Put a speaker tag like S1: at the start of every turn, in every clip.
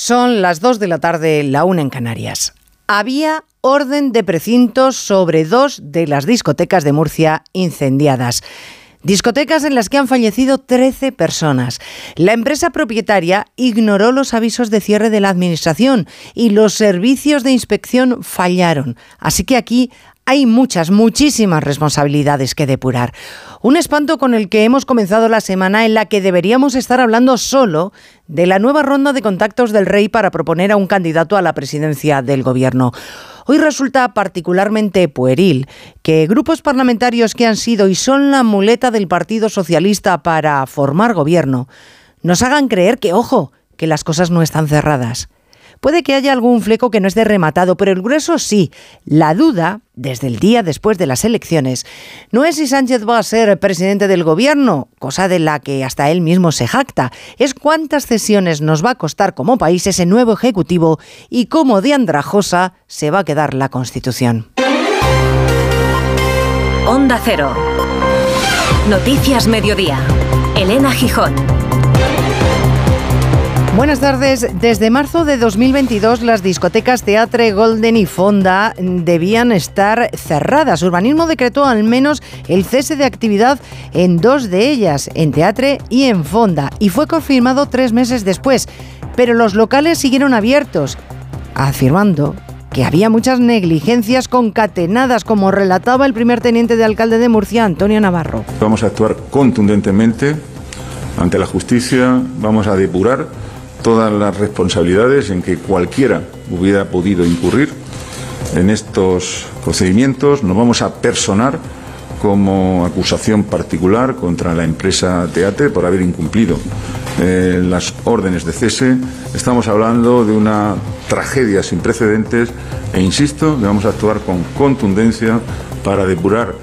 S1: Son las 2 de la tarde, la una en Canarias. Había orden de precintos sobre dos de las discotecas de Murcia incendiadas. Discotecas en las que han fallecido 13 personas. La empresa propietaria ignoró los avisos de cierre de la administración y los servicios de inspección fallaron. Así que aquí hay muchas, muchísimas responsabilidades que depurar. Un espanto con el que hemos comenzado la semana en la que deberíamos estar hablando solo de la nueva ronda de contactos del rey para proponer a un candidato a la presidencia del gobierno. Hoy resulta particularmente pueril que grupos parlamentarios que han sido y son la muleta del Partido Socialista para formar gobierno nos hagan creer que, ojo, que las cosas no están cerradas. Puede que haya algún fleco que no esté rematado, pero el grueso sí. La duda, desde el día después de las elecciones, no es si Sánchez va a ser presidente del gobierno, cosa de la que hasta él mismo se jacta, es cuántas cesiones nos va a costar como país ese nuevo Ejecutivo y cómo de andrajosa se va a quedar la Constitución.
S2: Onda Cero. Noticias Mediodía. Elena Gijón.
S1: Buenas tardes. Desde marzo de 2022 las discotecas Teatre, Golden y Fonda debían estar cerradas. Urbanismo decretó al menos el cese de actividad en dos de ellas, en Teatre y en Fonda, y fue confirmado tres meses después. Pero los locales siguieron abiertos, afirmando que había muchas negligencias concatenadas, como relataba el primer teniente de alcalde de Murcia, Antonio Navarro.
S3: Vamos a actuar contundentemente ante la justicia, vamos a depurar todas las responsabilidades en que cualquiera hubiera podido incurrir en estos procedimientos. Nos vamos a personar como acusación particular contra la empresa Teatre por haber incumplido eh, las órdenes de cese. Estamos hablando de una tragedia sin precedentes e insisto que vamos a actuar con contundencia para depurar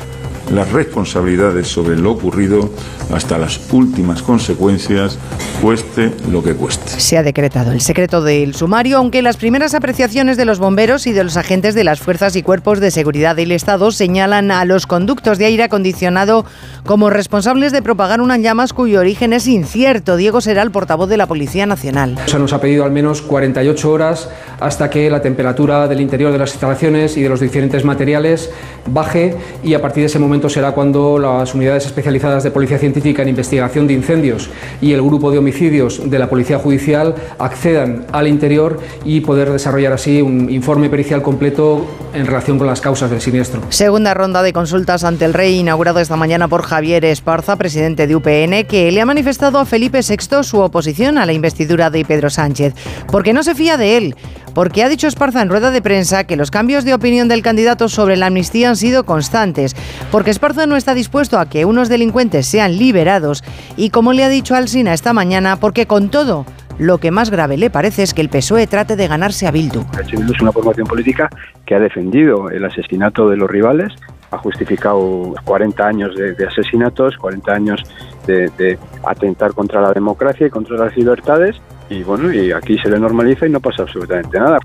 S3: las responsabilidades sobre lo ocurrido hasta las últimas consecuencias, cueste lo que cueste.
S1: Se ha decretado el secreto del sumario, aunque las primeras apreciaciones de los bomberos y de los agentes de las fuerzas y cuerpos de seguridad del Estado señalan a los conductos de aire acondicionado como responsables de propagar unas llamas cuyo origen es incierto. Diego será el portavoz de la Policía Nacional.
S4: Se nos ha pedido al menos 48 horas hasta que la temperatura del interior de las instalaciones y de los diferentes materiales baje y a partir de ese momento será cuando las unidades especializadas de Policía Científica en Investigación de Incendios y el grupo de homicidios de la Policía Judicial accedan al interior y poder desarrollar así un informe pericial completo en relación con las causas del siniestro.
S1: Segunda ronda de consultas ante el rey inaugurado esta mañana por Javier Esparza, presidente de UPN, que le ha manifestado a Felipe VI su oposición a la investidura de Pedro Sánchez, porque no se fía de él porque ha dicho Esparza en rueda de prensa que los cambios de opinión del candidato sobre la amnistía han sido constantes, porque Esparza no está dispuesto a que unos delincuentes sean liberados y como le ha dicho Alsina esta mañana, porque con todo lo que más grave le parece es que el PSOE trate de ganarse a Bildu.
S5: Bildu es una formación política que ha defendido el asesinato de los rivales, ha justificado 40 años de, asesinatos, 40 años de, de atentar contra la democracia y contra las libertades y bueno, y aquí se le normaliza y no pasa absolutamente nada.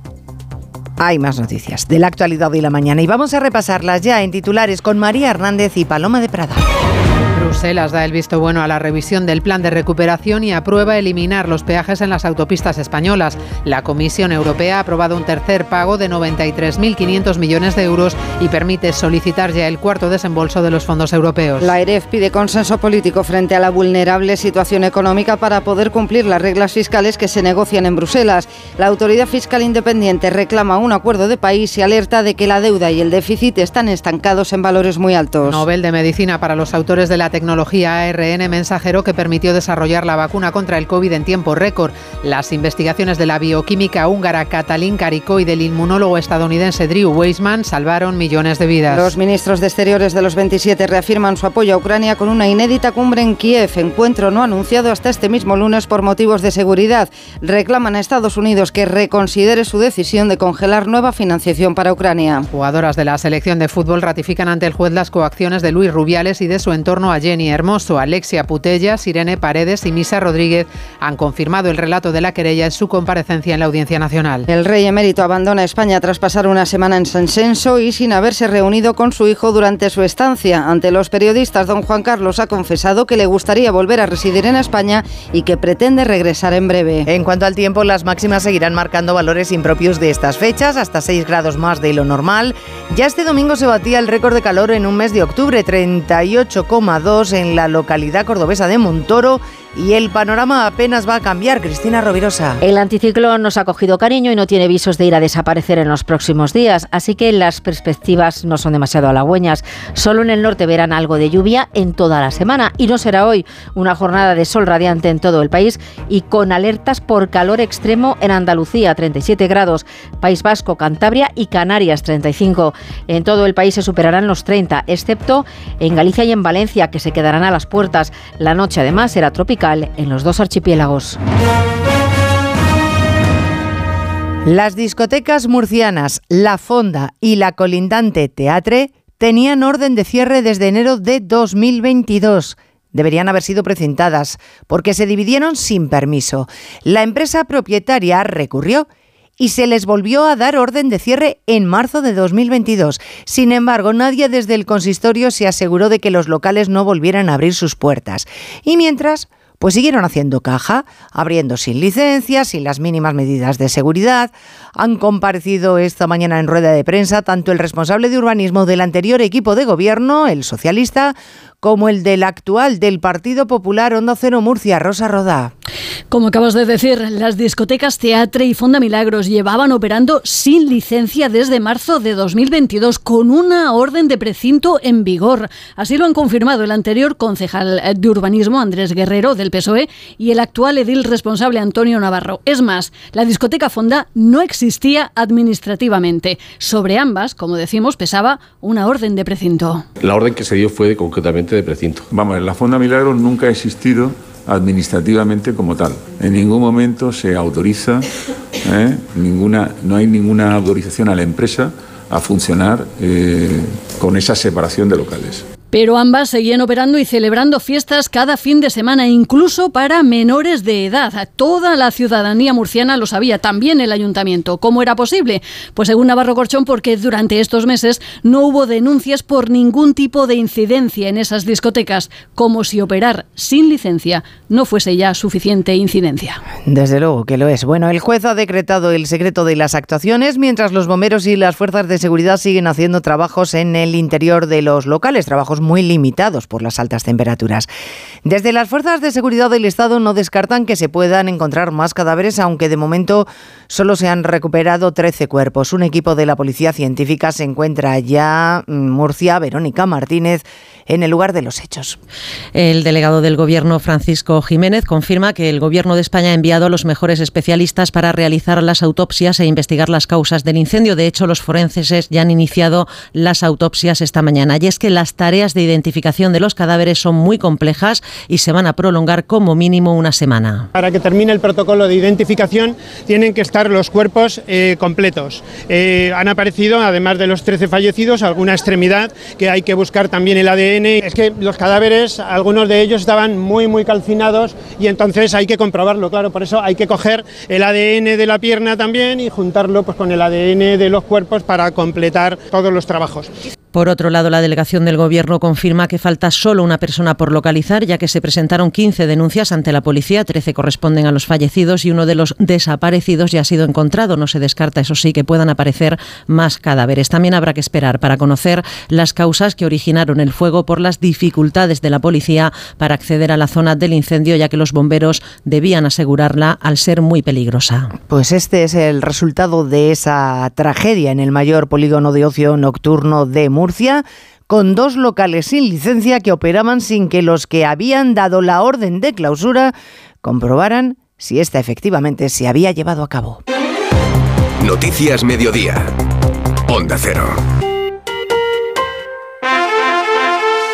S1: Hay más noticias de la actualidad de la mañana y vamos a repasarlas ya en titulares con María Hernández y Paloma de Prada.
S6: Bruselas da el visto bueno a la revisión del plan de recuperación y aprueba eliminar los peajes en las autopistas españolas. La Comisión Europea ha aprobado un tercer pago de 93.500 millones de euros y permite solicitar ya el cuarto desembolso de los fondos europeos.
S7: La EREF pide consenso político frente a la vulnerable situación económica para poder cumplir las reglas fiscales que se negocian en Bruselas. La Autoridad Fiscal Independiente reclama un acuerdo de país y alerta de que la deuda y el déficit están estancados en valores muy altos.
S6: Nobel de Medicina para los autores de la tecnología ARN mensajero que permitió desarrollar la vacuna contra el COVID en tiempo récord. Las investigaciones de la bioquímica húngara Katalin Kariko y del inmunólogo estadounidense Drew Weissman salvaron millones de vidas.
S7: Los ministros de Exteriores de los 27 reafirman su apoyo a Ucrania con una inédita cumbre en Kiev, encuentro no anunciado hasta este mismo lunes por motivos de seguridad. Reclaman a Estados Unidos que reconsidere su decisión de congelar nueva financiación para Ucrania.
S6: Jugadoras de la selección de fútbol ratifican ante el juez las coacciones de Luis Rubiales y de su entorno ayer Jenny Hermoso, Alexia Putella, Sirene Paredes y Misa Rodríguez han confirmado el relato de la querella en su comparecencia en la Audiencia Nacional.
S7: El rey emérito abandona España tras pasar una semana en San Censo y sin haberse reunido con su hijo durante su estancia. Ante los periodistas, don Juan Carlos ha confesado que le gustaría volver a residir en España y que pretende regresar en breve.
S1: En cuanto al tiempo, las máximas seguirán marcando valores impropios de estas fechas, hasta 6 grados más de lo normal. Ya este domingo se batía el récord de calor en un mes de octubre, 38,2 en la localidad cordobesa de Montoro y el panorama apenas va a cambiar. Cristina Rovirosa.
S8: El anticiclón nos ha cogido cariño y no tiene visos de ir a desaparecer en los próximos días, así que las perspectivas no son demasiado halagüeñas. Solo en el norte verán algo de lluvia en toda la semana y no será hoy una jornada de sol radiante en todo el país y con alertas por calor extremo en Andalucía, 37 grados, País Vasco, Cantabria y Canarias, 35. En todo el país se superarán los 30, excepto en Galicia y en Valencia, que se quedarán a las puertas. La noche además será tropical en los dos archipiélagos.
S1: Las discotecas murcianas La Fonda y la colindante Teatre tenían orden de cierre desde enero de 2022 deberían haber sido precintadas porque se dividieron sin permiso. La empresa propietaria recurrió y se les volvió a dar orden de cierre en marzo de 2022. Sin embargo, nadie desde el consistorio se aseguró de que los locales no volvieran a abrir sus puertas. Y mientras, pues siguieron haciendo caja, abriendo sin licencias, sin las mínimas medidas de seguridad. Han comparecido esta mañana en rueda de prensa tanto el responsable de urbanismo del anterior equipo de gobierno, el socialista, como el del actual del Partido Popular Onda Cero Murcia, Rosa Rodá.
S9: Como acabas de decir, las discotecas Teatre y Fonda Milagros llevaban operando sin licencia desde marzo de 2022 con una orden de precinto en vigor. Así lo han confirmado el anterior concejal de urbanismo Andrés Guerrero del PSOE y el actual edil responsable Antonio Navarro. Es más, la discoteca Fonda no existía administrativamente. Sobre ambas, como decimos, pesaba una orden de precinto.
S10: La orden que se dio fue concretamente de precinto.
S3: Vamos, la Fonda Milagros nunca ha existido administrativamente como tal. En ningún momento se autoriza, ¿eh? ninguna, no hay ninguna autorización a la empresa a funcionar eh, con esa separación de locales.
S9: Pero ambas seguían operando y celebrando fiestas cada fin de semana, incluso para menores de edad. Toda la ciudadanía murciana lo sabía, también el ayuntamiento. ¿Cómo era posible? Pues según Navarro Corchón, porque durante estos meses no hubo denuncias por ningún tipo de incidencia en esas discotecas, como si operar sin licencia no fuese ya suficiente incidencia.
S1: Desde luego que lo es. Bueno, el juez ha decretado el secreto de las actuaciones mientras los bomberos y las fuerzas de seguridad siguen haciendo trabajos en el interior de los locales, trabajos muy limitados por las altas temperaturas. Desde las fuerzas de seguridad del Estado no descartan que se puedan encontrar más cadáveres, aunque de momento solo se han recuperado 13 cuerpos. Un equipo de la Policía Científica se encuentra ya en Murcia, Verónica Martínez, en el lugar de los hechos.
S11: El delegado del Gobierno, Francisco Jiménez, confirma que el Gobierno de España ha enviado a los mejores especialistas para realizar las autopsias e investigar las causas del incendio. De hecho, los forenses ya han iniciado las autopsias esta mañana. Y es que las tareas de identificación de los cadáveres son muy complejas y se van a prolongar como mínimo una semana.
S12: Para que termine el protocolo de identificación, tienen que estar los cuerpos eh, completos. Eh, han aparecido, además de los 13 fallecidos, alguna extremidad que hay que buscar también el ADN es que los cadáveres, algunos de ellos estaban muy, muy calcinados y entonces hay que comprobarlo, claro, por eso hay que coger el ADN de la pierna también y juntarlo pues, con el ADN de los cuerpos para completar todos los trabajos.
S11: Por otro lado, la delegación del Gobierno confirma que falta solo una persona por localizar, ya que se presentaron 15 denuncias ante la policía, 13 corresponden a los fallecidos y uno de los desaparecidos ya ha sido encontrado. No se descarta, eso sí, que puedan aparecer más cadáveres. También habrá que esperar para conocer las causas que originaron el fuego por las dificultades de la policía para acceder a la zona del incendio, ya que los bomberos debían asegurarla al ser muy peligrosa.
S1: Pues este es el resultado de esa tragedia en el mayor polígono de ocio nocturno de con dos locales sin licencia que operaban sin que los que habían dado la orden de clausura comprobaran si esta efectivamente se había llevado a cabo.
S13: Noticias Mediodía. Onda Cero.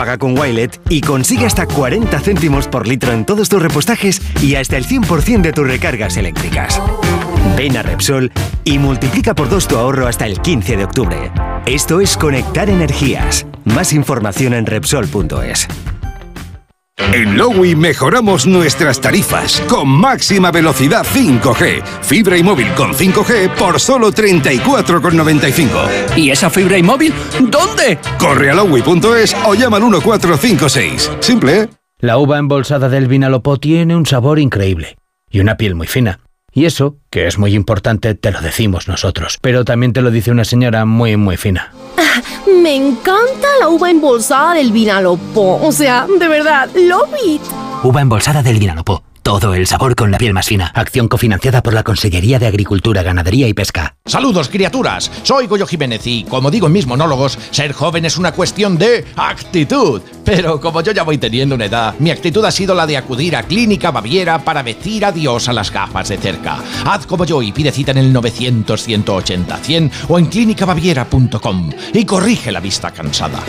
S14: Paga con Wilet y consigue hasta 40 céntimos por litro en todos tus repostajes y hasta el 100% de tus recargas eléctricas. Ven a Repsol y multiplica por dos tu ahorro hasta el 15 de octubre. Esto es conectar energías. Más información en Repsol.es.
S15: En Lowy mejoramos nuestras tarifas con máxima velocidad 5G. Fibra y móvil con 5G por solo 34,95.
S16: ¿Y esa fibra y móvil dónde?
S15: Corre a lowy.es o llama al 1456. Simple, ¿eh?
S17: La uva embolsada del Vinalopó tiene un sabor increíble y una piel muy fina. Y eso, que es muy importante, te lo decimos nosotros. Pero también te lo dice una señora muy, muy fina.
S18: Me encanta la uva embolsada del Vinalopó. O sea, de verdad, love it.
S17: Uva embolsada del Vinalopó. Todo el sabor con la piel más fina. Acción cofinanciada por la Consellería de Agricultura, Ganadería y Pesca.
S19: Saludos, criaturas. Soy Goyo Jiménez y, como digo en mis monólogos, ser joven es una cuestión de actitud. Pero como yo ya voy teniendo una edad, mi actitud ha sido la de acudir a Clínica Baviera para decir adiós a las gafas de cerca. Haz como yo y pide cita en el 900-180-100 o en clínicabaviera.com y corrige la vista cansada.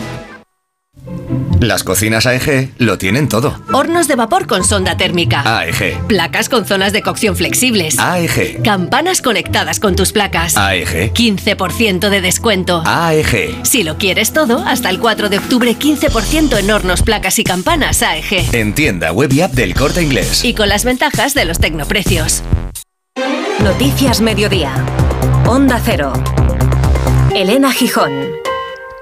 S13: Las cocinas AEG lo tienen todo.
S2: Hornos de vapor con sonda térmica.
S13: AEG.
S2: Placas con zonas de cocción flexibles.
S13: AEG.
S2: Campanas conectadas con tus placas.
S13: AEG.
S2: 15% de descuento.
S13: AEG.
S2: Si lo quieres todo, hasta el 4 de octubre 15% en hornos, placas y campanas AEG.
S13: En tienda web y app del Corte Inglés.
S2: Y con las ventajas de los tecnoprecios.
S20: Noticias Mediodía. Onda Cero. Elena Gijón.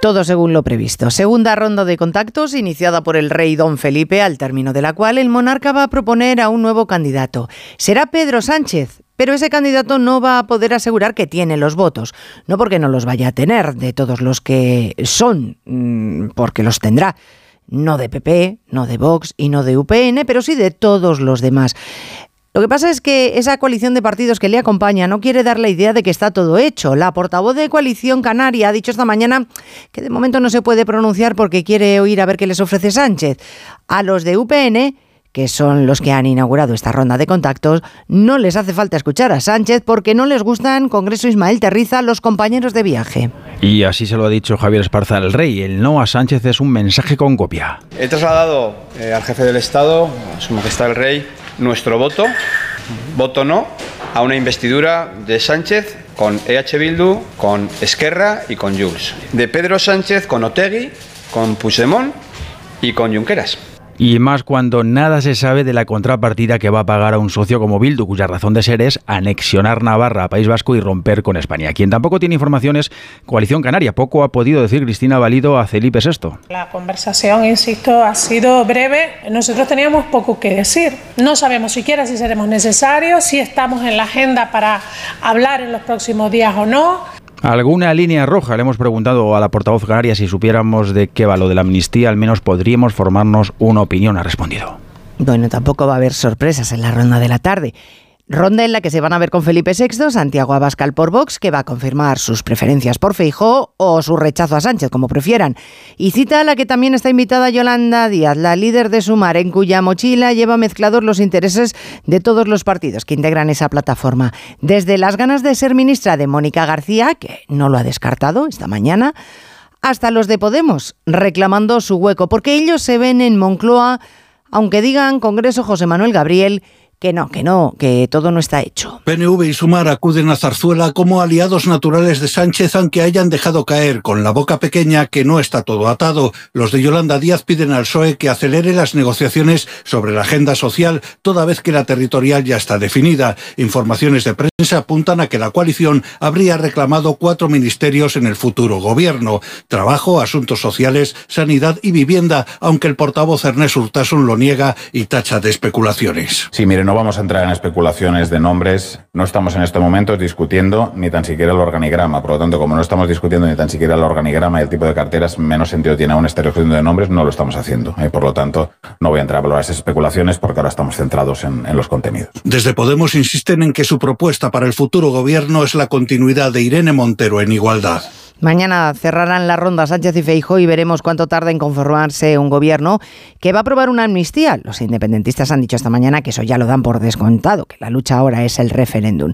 S1: Todo según lo previsto. Segunda ronda de contactos iniciada por el rey don Felipe, al término de la cual el monarca va a proponer a un nuevo candidato. Será Pedro Sánchez, pero ese candidato no va a poder asegurar que tiene los votos. No porque no los vaya a tener de todos los que son, mm, porque los tendrá. No de PP, no de Vox y no de UPN, pero sí de todos los demás. Lo que pasa es que esa coalición de partidos que le acompaña no quiere dar la idea de que está todo hecho. La portavoz de Coalición Canaria ha dicho esta mañana que de momento no se puede pronunciar porque quiere oír a ver qué les ofrece Sánchez. A los de UPN que son los que han inaugurado esta ronda de contactos, no les hace falta escuchar a Sánchez porque no les gustan Congreso Ismael Terriza los compañeros de viaje.
S21: Y así se lo ha dicho Javier Esparza al rey. El no a Sánchez es un mensaje con copia.
S22: He trasladado eh, al jefe del Estado, a su majestad el rey, nuestro voto, voto no, a una investidura de Sánchez con EH Bildu, con Esquerra y con Jules. De Pedro Sánchez con Otegui, con Puigdemont y con Junqueras.
S21: Y más cuando nada se sabe de la contrapartida que va a pagar a un socio como Bildu, cuya razón de ser es anexionar Navarra a País Vasco y romper con España. Quien tampoco tiene informaciones, Coalición Canaria. Poco ha podido decir Cristina Valido a Felipe VI.
S23: La conversación, insisto, ha sido breve. Nosotros teníamos poco que decir. No sabemos siquiera si seremos necesarios, si estamos en la agenda para hablar en los próximos días o no.
S21: ¿Alguna línea roja? Le hemos preguntado a la portavoz canaria si supiéramos de qué va lo de la amnistía, al menos podríamos formarnos una opinión, ha respondido.
S1: Bueno, tampoco va a haber sorpresas en la ronda de la tarde. Ronda en la que se van a ver con Felipe VI, Santiago Abascal por Vox, que va a confirmar sus preferencias por Feijó o su rechazo a Sánchez, como prefieran. Y cita a la que también está invitada Yolanda Díaz, la líder de Sumar, en cuya mochila lleva mezclados los intereses de todos los partidos que integran esa plataforma. Desde las ganas de ser ministra de Mónica García, que no lo ha descartado esta mañana, hasta los de Podemos, reclamando su hueco, porque ellos se ven en Moncloa, aunque digan Congreso José Manuel Gabriel, que no, que no, que todo no está hecho.
S24: PNV y Sumar acuden a Zarzuela como aliados naturales de Sánchez, aunque hayan dejado caer con la boca pequeña que no está todo atado. Los de Yolanda Díaz piden al PSOE que acelere las negociaciones sobre la agenda social, toda vez que la territorial ya está definida. Informaciones de prensa apuntan a que la coalición habría reclamado cuatro ministerios en el futuro gobierno: trabajo, asuntos sociales, sanidad y vivienda, aunque el portavoz Ernest Urtasun lo niega y tacha de especulaciones.
S25: Sí, miren,
S26: no vamos a entrar en especulaciones de nombres. No estamos en estos momentos discutiendo ni tan siquiera el organigrama. Por lo tanto, como no estamos discutiendo ni tan siquiera el organigrama y el tipo de carteras, menos sentido tiene aún estar discutiendo de nombres, no lo estamos haciendo. Eh, por lo tanto, no voy a entrar a valorar esas especulaciones porque ahora estamos centrados en, en los contenidos.
S24: Desde Podemos insisten en que su propuesta para el futuro gobierno es la continuidad de Irene Montero en igualdad.
S1: Mañana cerrarán la ronda Sánchez y Feijóo y veremos cuánto tarda en conformarse un gobierno que va a aprobar una amnistía. Los independentistas han dicho esta mañana que eso ya lo dan por descontado, que la lucha ahora es el referéndum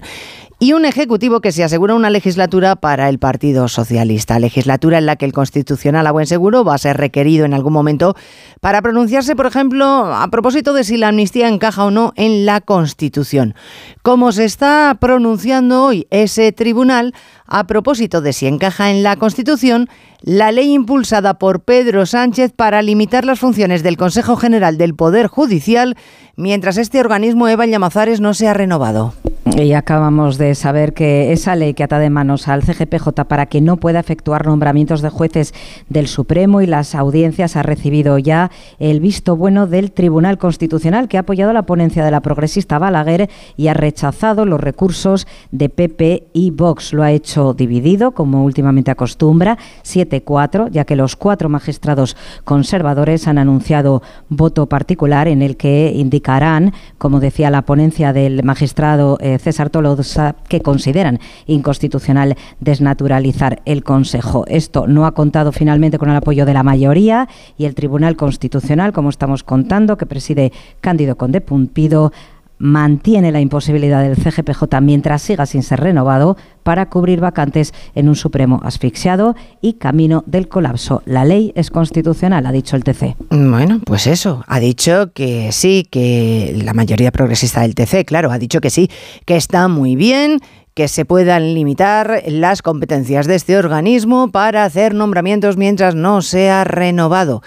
S1: y un Ejecutivo que se asegura una legislatura para el Partido Socialista, legislatura en la que el Constitucional a buen seguro va a ser requerido en algún momento para pronunciarse, por ejemplo, a propósito de si la amnistía encaja o no en la Constitución. Como se está pronunciando hoy ese tribunal a propósito de si encaja en la Constitución la ley impulsada por Pedro Sánchez para limitar las funciones del Consejo General del Poder Judicial mientras este organismo Eva Llamazares no se ha renovado.
S27: Y acabamos de saber que esa ley que ata de manos al CGPJ para que no pueda efectuar nombramientos de jueces del Supremo y las audiencias ha recibido ya el visto bueno del Tribunal Constitucional que ha apoyado la ponencia de la progresista Balaguer y ha rechazado los recursos de PP y Vox. Lo ha hecho dividido, como últimamente acostumbra, 7-4, ya que los cuatro magistrados conservadores han anunciado voto particular en el que indicarán, como decía la ponencia del magistrado eh, César Tolosa, que consideran inconstitucional desnaturalizar el Consejo. Esto no ha contado finalmente con el apoyo de la mayoría y el Tribunal Constitucional, como estamos contando, que preside Cándido Conde Pumpido, mantiene la imposibilidad del CGPJ mientras siga sin ser renovado para cubrir vacantes en un Supremo asfixiado y camino del colapso. La ley es constitucional, ha dicho el TC.
S1: Bueno, pues eso, ha dicho que sí, que la mayoría progresista del TC, claro, ha dicho que sí, que está muy bien que se puedan limitar las competencias de este organismo para hacer nombramientos mientras no sea renovado.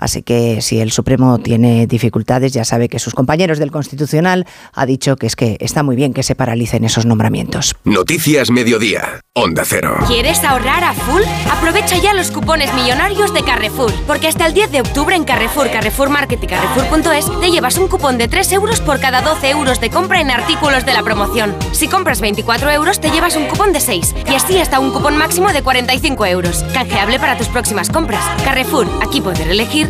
S1: Así que si el Supremo tiene dificultades, ya sabe que sus compañeros del Constitucional ha dicho que es que está muy bien que se paralicen esos nombramientos.
S28: Noticias Mediodía. Onda Cero.
S2: ¿Quieres ahorrar a full? Aprovecha ya los cupones millonarios de Carrefour, porque hasta el 10 de octubre en Carrefour, Carrefour Market y Carrefour.es te llevas un cupón de 3 euros por cada 12 euros de compra en artículos de la promoción. Si compras 24 euros, te llevas un cupón de 6 y así hasta un cupón máximo de 45 euros. Canjeable para tus próximas compras. Carrefour, aquí poder elegir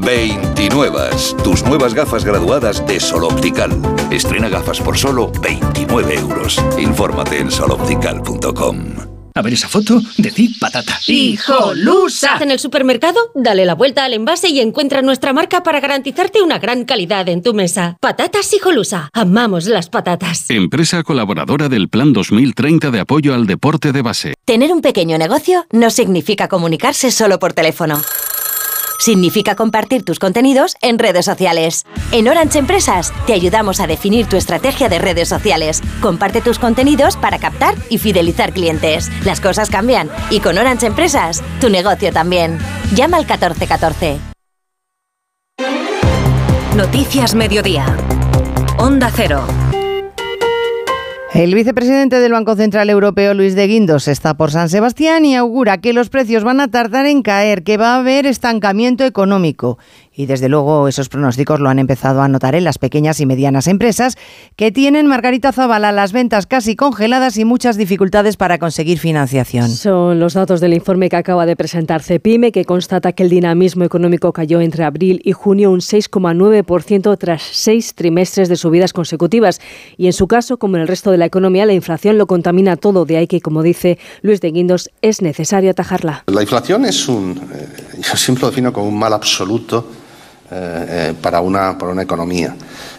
S28: 29. Tus nuevas gafas graduadas de Sol Optical. Estrena gafas por solo 29 euros. Infórmate en soloptical.com.
S16: A ver esa foto, decir patata.
S25: ¡Hijolusa! En el supermercado, dale la vuelta al envase y encuentra nuestra marca para garantizarte una gran calidad en tu mesa. Patatas Hijolusa. Amamos las patatas.
S29: Empresa colaboradora del Plan 2030 de apoyo al deporte de base.
S30: Tener un pequeño negocio no significa comunicarse solo por teléfono significa compartir tus contenidos en redes sociales. En Orange Empresas te ayudamos a definir tu estrategia de redes sociales. Comparte tus contenidos para captar y fidelizar clientes. Las cosas cambian y con Orange Empresas tu negocio también. Llama al 1414.
S20: Noticias Mediodía. Onda Cero.
S1: El vicepresidente del Banco Central Europeo, Luis de Guindos, está por San Sebastián y augura que los precios van a tardar en caer, que va a haber estancamiento económico y desde luego esos pronósticos lo han empezado a notar en las pequeñas y medianas empresas que tienen, Margarita Zavala, las ventas casi congeladas y muchas dificultades para conseguir financiación.
S31: Son los datos del informe que acaba de presentar Cepime, que constata que el dinamismo económico cayó entre abril y junio un 6,9% tras seis trimestres de subidas consecutivas. Y en su caso, como en el resto de la economía, la inflación lo contamina todo. De ahí que, como dice Luis de Guindos, es necesario atajarla.
S32: La inflación es un, eh, yo siempre lo defino como un mal absoluto
S33: eh, para, una, para una economía.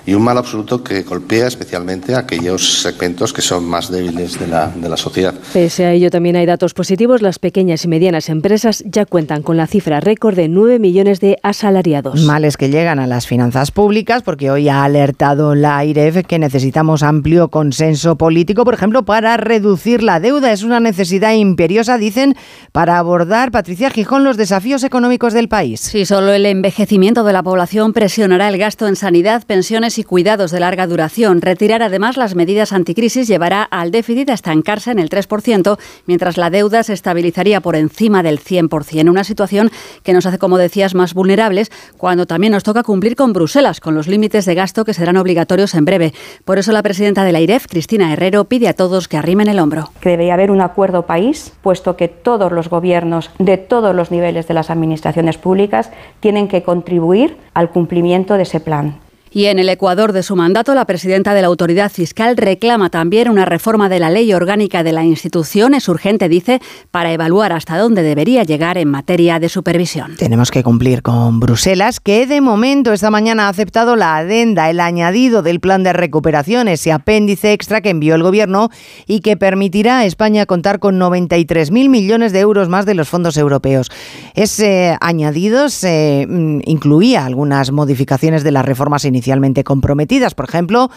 S33: Y un mal absoluto que golpea especialmente a aquellos segmentos que son más débiles de la, de la sociedad.
S31: Pese a ello, también hay datos positivos. Las pequeñas y medianas empresas ya cuentan con la cifra récord de 9 millones de asalariados.
S1: Males que llegan a las finanzas públicas, porque hoy ha alertado la IREF que necesitamos amplio consenso político, por ejemplo, para reducir la deuda. Es una necesidad imperiosa, dicen, para abordar, Patricia Gijón, los desafíos económicos del país.
S34: Sí, solo el envejecimiento de la población presionará el gasto en sanidad, pensiones y cuidados de larga duración. Retirar además las medidas anticrisis llevará al déficit a estancarse en el 3%, mientras la deuda se estabilizaría por encima del 100%. Una situación que nos hace, como decías, más vulnerables cuando también nos toca cumplir con Bruselas, con los límites de gasto que serán obligatorios en breve. Por eso la presidenta de la IREF, Cristina Herrero, pide a todos que arrimen el hombro.
S35: Que debería haber un acuerdo país, puesto que todos los gobiernos de todos los niveles de las administraciones públicas tienen que contribuir al cumplimiento de ese plan.
S34: Y en el Ecuador de su mandato, la presidenta de la autoridad fiscal reclama también una reforma de la ley orgánica de la institución. Es urgente, dice, para evaluar hasta dónde debería llegar en materia de supervisión.
S1: Tenemos que cumplir con Bruselas, que de momento esta mañana ha aceptado la adenda, el añadido del plan de recuperación, ese apéndice extra que envió el Gobierno y que permitirá a España contar con 93.000 millones de euros más de los fondos europeos. Ese añadido se mm, incluía algunas modificaciones de las reformas iniciales inicialmente comprometidas. Por ejemplo,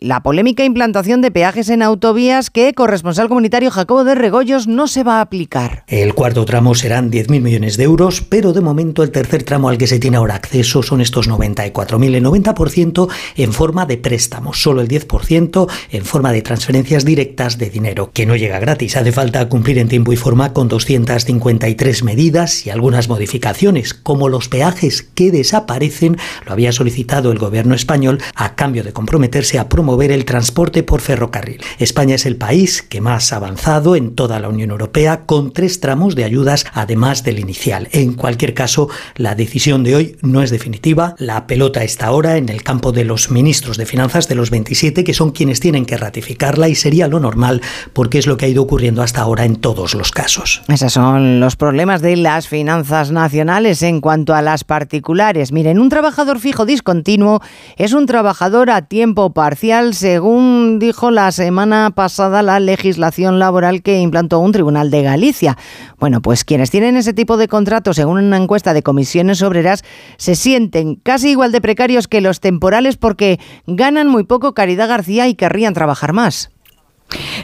S1: la polémica implantación de peajes en autovías que corresponsal comunitario Jacobo de Regoyos no se va a aplicar.
S36: El cuarto tramo serán 10.000 millones de euros, pero de momento el tercer tramo al que se tiene ahora acceso son estos 94.000, el 90% en forma de préstamos, solo el 10% en forma de transferencias directas de dinero, que no llega gratis. Hace falta cumplir en tiempo y forma con 253 medidas y algunas modificaciones, como los peajes que desaparecen, lo había solicitado el gobierno español a cambio de comprometerse a promover mover el transporte por ferrocarril. España es el país que más ha avanzado en toda la Unión Europea con tres tramos de ayudas además del inicial. En cualquier caso, la decisión de hoy no es definitiva. La pelota está ahora en el campo de los ministros de finanzas de los 27 que son quienes tienen que ratificarla y sería lo normal porque es lo que ha ido ocurriendo hasta ahora en todos los casos.
S1: Esos son los problemas de las finanzas nacionales en cuanto a las particulares. Miren, un trabajador fijo discontinuo es un trabajador a tiempo parcial según dijo la semana pasada la legislación laboral que implantó un tribunal de Galicia. Bueno, pues quienes tienen ese tipo de contratos, según una encuesta de comisiones obreras, se sienten casi igual de precarios que los temporales porque ganan muy poco Caridad García y querrían trabajar más.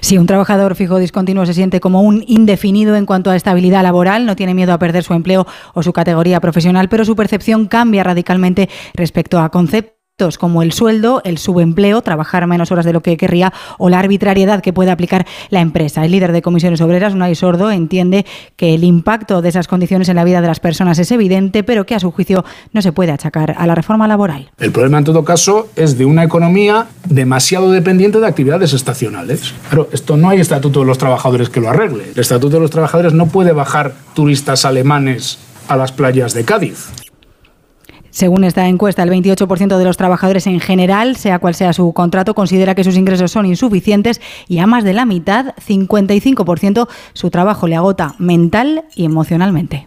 S37: Si un trabajador fijo discontinuo se siente como un indefinido en cuanto a estabilidad laboral, no tiene miedo a perder su empleo o su categoría profesional, pero su percepción cambia radicalmente respecto a conceptos como el sueldo, el subempleo, trabajar menos horas de lo que querría o la arbitrariedad que puede aplicar la empresa. El líder de comisiones obreras, Unai Sordo, entiende que el impacto de esas condiciones en la vida de las personas es evidente, pero que a su juicio no se puede achacar a la reforma laboral.
S38: El problema en todo caso es de una economía demasiado dependiente de actividades estacionales. Pero esto no hay estatuto de los trabajadores que lo arregle. El estatuto de los trabajadores no puede bajar turistas alemanes a las playas de Cádiz.
S37: Según esta encuesta, el 28% de los trabajadores en general, sea cual sea su contrato, considera que sus ingresos son insuficientes y a más de la mitad, 55%, su trabajo le agota mental y emocionalmente.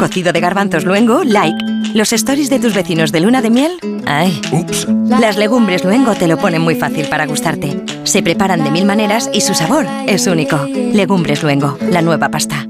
S30: Cocido de garbanzos luengo, like. Los stories de tus vecinos de luna de miel, ay.
S38: Ups.
S30: Las legumbres luengo te lo ponen muy fácil para gustarte. Se preparan de mil maneras y su sabor es único. Legumbres luengo, la nueva pasta.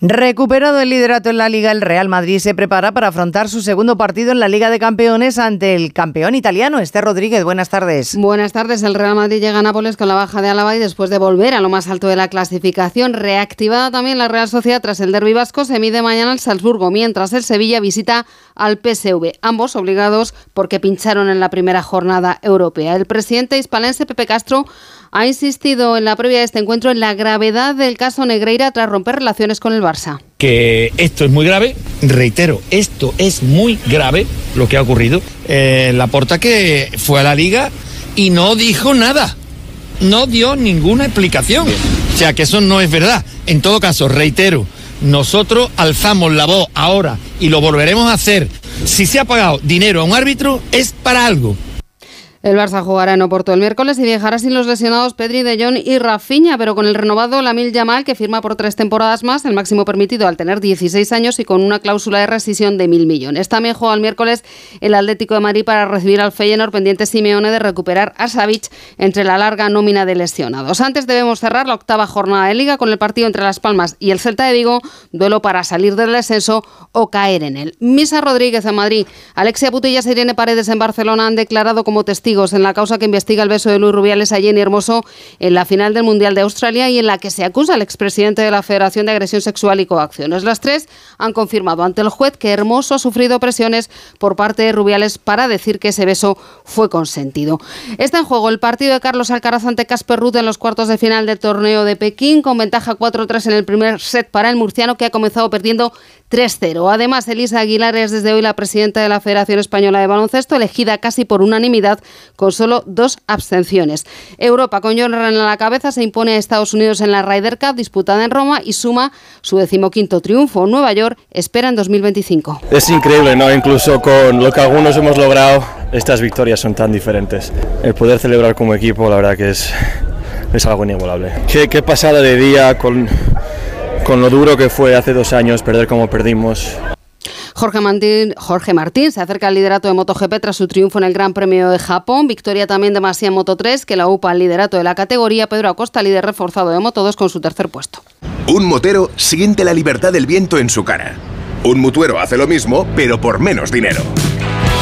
S1: Recuperado el liderato en la Liga, el Real Madrid se prepara para afrontar su segundo partido en la Liga de Campeones ante el campeón italiano, Esther Rodríguez. Buenas tardes.
S39: Buenas tardes. El Real Madrid llega a Nápoles con la baja de Álava y después de volver a lo más alto de la clasificación, reactivada también la Real Sociedad tras el derbi vasco, se mide mañana al Salzburgo, mientras el Sevilla visita al PSV, ambos obligados porque pincharon en la primera jornada europea. El presidente hispalense Pepe Castro ha insistido en la previa de este encuentro en la gravedad del caso Negreira tras romper relaciones con el Barça.
S40: Que esto es muy grave, reitero, esto es muy grave lo que ha ocurrido. Eh, la porta que fue a la liga y no dijo nada, no dio ninguna explicación. O sea que eso no es verdad. En todo caso, reitero, nosotros alzamos la voz ahora y lo volveremos a hacer. Si se ha pagado dinero a un árbitro es para algo.
S39: El Barça jugará en Oporto el miércoles y viajará sin los lesionados Pedri, De Jong y Rafinha, pero con el renovado Lamil Yamal, que firma por tres temporadas más, el máximo permitido al tener 16 años y con una cláusula de rescisión de mil millones. También juega el miércoles el Atlético de Madrid para recibir al Feyenoord pendiente Simeone de recuperar a Savic entre la larga nómina de lesionados. Antes debemos cerrar la octava jornada de Liga con el partido entre Las Palmas y el Celta de Vigo, duelo para salir del descenso o caer en él. Misa Rodríguez en Madrid, Alexia Putillas y Irene Paredes en Barcelona han declarado como testigos en la causa que investiga el beso de Luis Rubiales a Jenny Hermoso en la final del Mundial de Australia y en la que se acusa al expresidente de la Federación de Agresión Sexual y Coacciones. Las tres han confirmado ante el juez que Hermoso ha sufrido presiones por parte de Rubiales para decir que ese beso fue consentido. Está en juego el partido de Carlos Alcaraz ante Casper Ruth en los cuartos de final del torneo de Pekín, con ventaja 4-3 en el primer set para el murciano que ha comenzado perdiendo 3-0. Además, Elisa Aguilar es desde hoy la presidenta de la Federación Española de Baloncesto, elegida casi por unanimidad con solo dos abstenciones. Europa, con John Ren a la cabeza, se impone a Estados Unidos en la Ryder Cup disputada en Roma y suma su decimoquinto triunfo. Nueva York espera en 2025.
S41: Es increíble, ¿no? Incluso con lo que algunos hemos logrado, estas victorias son tan diferentes. El poder celebrar como equipo, la verdad que es, es algo inigualable. Qué, qué pasada de día con con lo duro que fue hace dos años perder como perdimos.
S39: Jorge Martín, se acerca al liderato de MotoGP tras su triunfo en el Gran Premio de Japón. Victoria también de Masia Moto 3, que la UPA al liderato de la categoría. Pedro Acosta, líder reforzado de Moto 2 con su tercer puesto.
S42: Un motero siente la libertad del viento en su cara. Un mutuero hace lo mismo, pero por menos dinero.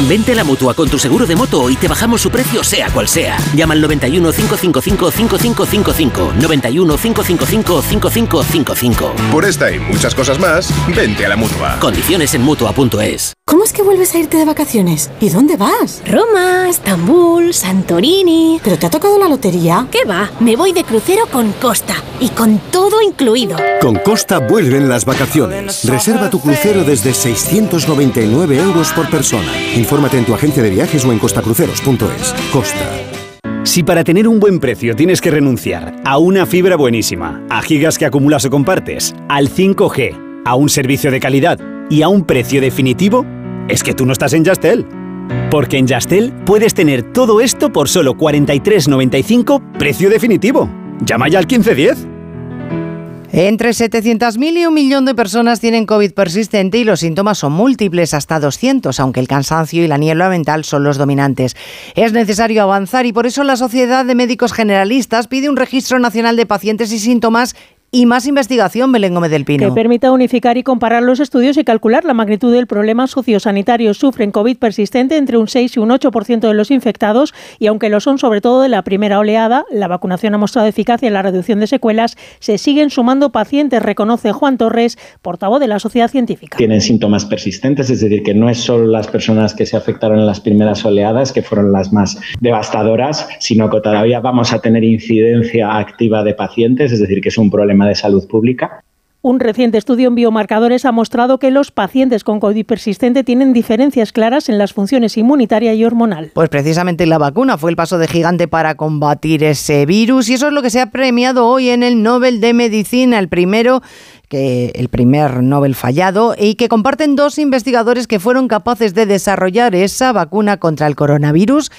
S43: Vente a la mutua con tu seguro de moto y te bajamos su precio, sea cual sea. Llama al 91 555 5555. 91 555 5555.
S42: Por esta y muchas cosas más, vente a la mutua.
S43: Condiciones en mutua.es.
S44: ¿Cómo es que vuelves a irte de vacaciones? ¿Y dónde vas?
S45: Roma, Estambul, Santorini.
S44: ¿Pero te ha tocado la lotería?
S45: ¿Qué va? Me voy de crucero con Costa y con todo incluido.
S46: Con Costa vuelven las vacaciones. Reserva tu crucero desde 699 euros por persona. Infórmate en tu agencia de viajes o en costacruceros.es. Costa.
S32: Si para tener un buen precio tienes que renunciar a una fibra buenísima, a gigas que acumulas o compartes, al 5G, a un servicio de calidad y a un precio definitivo, es que tú no estás en Yastel. Porque en Yastel puedes tener todo esto por solo 43,95 precio definitivo. Llama ya al 1510.
S1: Entre 700.000 y un millón de personas tienen COVID persistente y los síntomas son múltiples, hasta 200, aunque el cansancio y la niebla mental son los dominantes. Es necesario avanzar y por eso la Sociedad de Médicos Generalistas pide un registro nacional de pacientes y síntomas y más investigación, Belén Gómez del Pino.
S47: Que permita unificar y comparar los estudios y calcular la magnitud del problema sociosanitario. Sufren COVID persistente entre un 6 y un 8% de los infectados y aunque lo son sobre todo de la primera oleada, la vacunación ha mostrado eficacia en la reducción de secuelas, se siguen sumando pacientes, reconoce Juan Torres, portavoz de la Sociedad Científica.
S48: Tienen síntomas persistentes, es decir, que no es solo las personas que se afectaron en las primeras oleadas, que fueron las más devastadoras, sino que todavía vamos a tener incidencia activa de pacientes, es decir, que es un problema de salud pública.
S47: Un reciente estudio en biomarcadores ha mostrado que los pacientes con COVID persistente tienen diferencias claras en las funciones inmunitaria y hormonal.
S1: Pues precisamente la vacuna fue el paso de gigante para combatir ese virus y eso es lo que se ha premiado hoy en el Nobel de Medicina, el primero que el primer Nobel fallado y que comparten dos investigadores que fueron capaces de desarrollar esa vacuna contra el coronavirus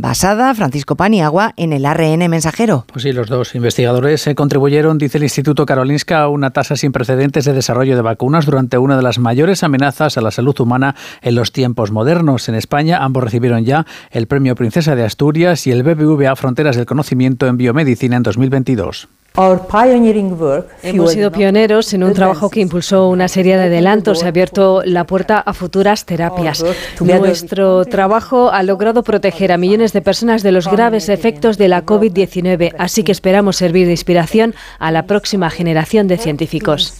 S1: basada, Francisco Paniagua, en el ARN mensajero.
S49: Pues sí, los dos investigadores eh, contribuyeron, dice el Instituto Karolinska, a una tasa sin precedentes de desarrollo de vacunas durante una de las mayores amenazas a la salud humana en los tiempos modernos. En España, ambos recibieron ya el Premio Princesa de Asturias y el BBVA Fronteras del Conocimiento en Biomedicina en 2022.
S31: Hemos sido pioneros en un trabajo que impulsó una serie de adelantos, ha abierto la puerta a futuras terapias. Nuestro trabajo ha logrado proteger a millones de personas de los graves efectos de la COVID-19, así que esperamos servir de inspiración a la próxima generación de científicos.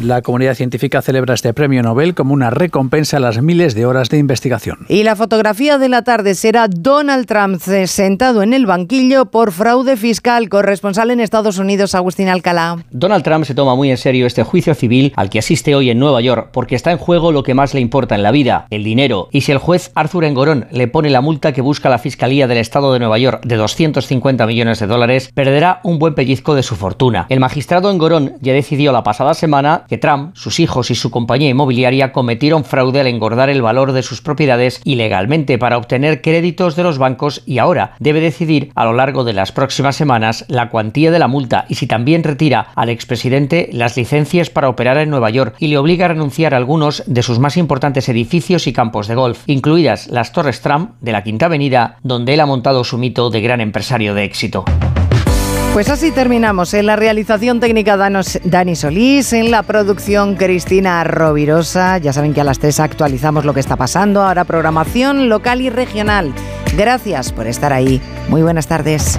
S50: La comunidad científica celebra este premio Nobel como una recompensa a las miles de horas de investigación.
S1: Y la fotografía de la tarde será Donald Trump sentado en el banquillo por fraude fiscal. Corresponsal en Estados Unidos, Agustín Alcalá.
S51: Donald Trump se toma muy en serio este juicio civil al que asiste hoy en Nueva York porque está en juego lo que más le importa en la vida, el dinero. Y si el juez Arthur Engorón le pone la multa que busca la Fiscalía del Estado de Nueva York de 250 millones de dólares, perderá un buen pellizco de su fortuna. El magistrado Engorón ya decidió la pasada semana que Trump, sus hijos y su compañía inmobiliaria cometieron fraude al engordar el valor de sus propiedades ilegalmente para obtener créditos de los bancos y ahora debe decidir a lo largo de las próximas semanas la cuantía de la multa y si también retira al expresidente las licencias para operar en Nueva York y le obliga a renunciar a algunos de sus más importantes edificios y campos de golf, incluidas las Torres Trump de la Quinta Avenida, donde él ha montado su mito de gran empresario de éxito.
S1: Pues así terminamos. En la realización técnica Danos, Dani Solís, en la producción Cristina Rovirosa. Ya saben que a las 3 actualizamos lo que está pasando. Ahora programación local y regional. Gracias por estar ahí. Muy buenas tardes.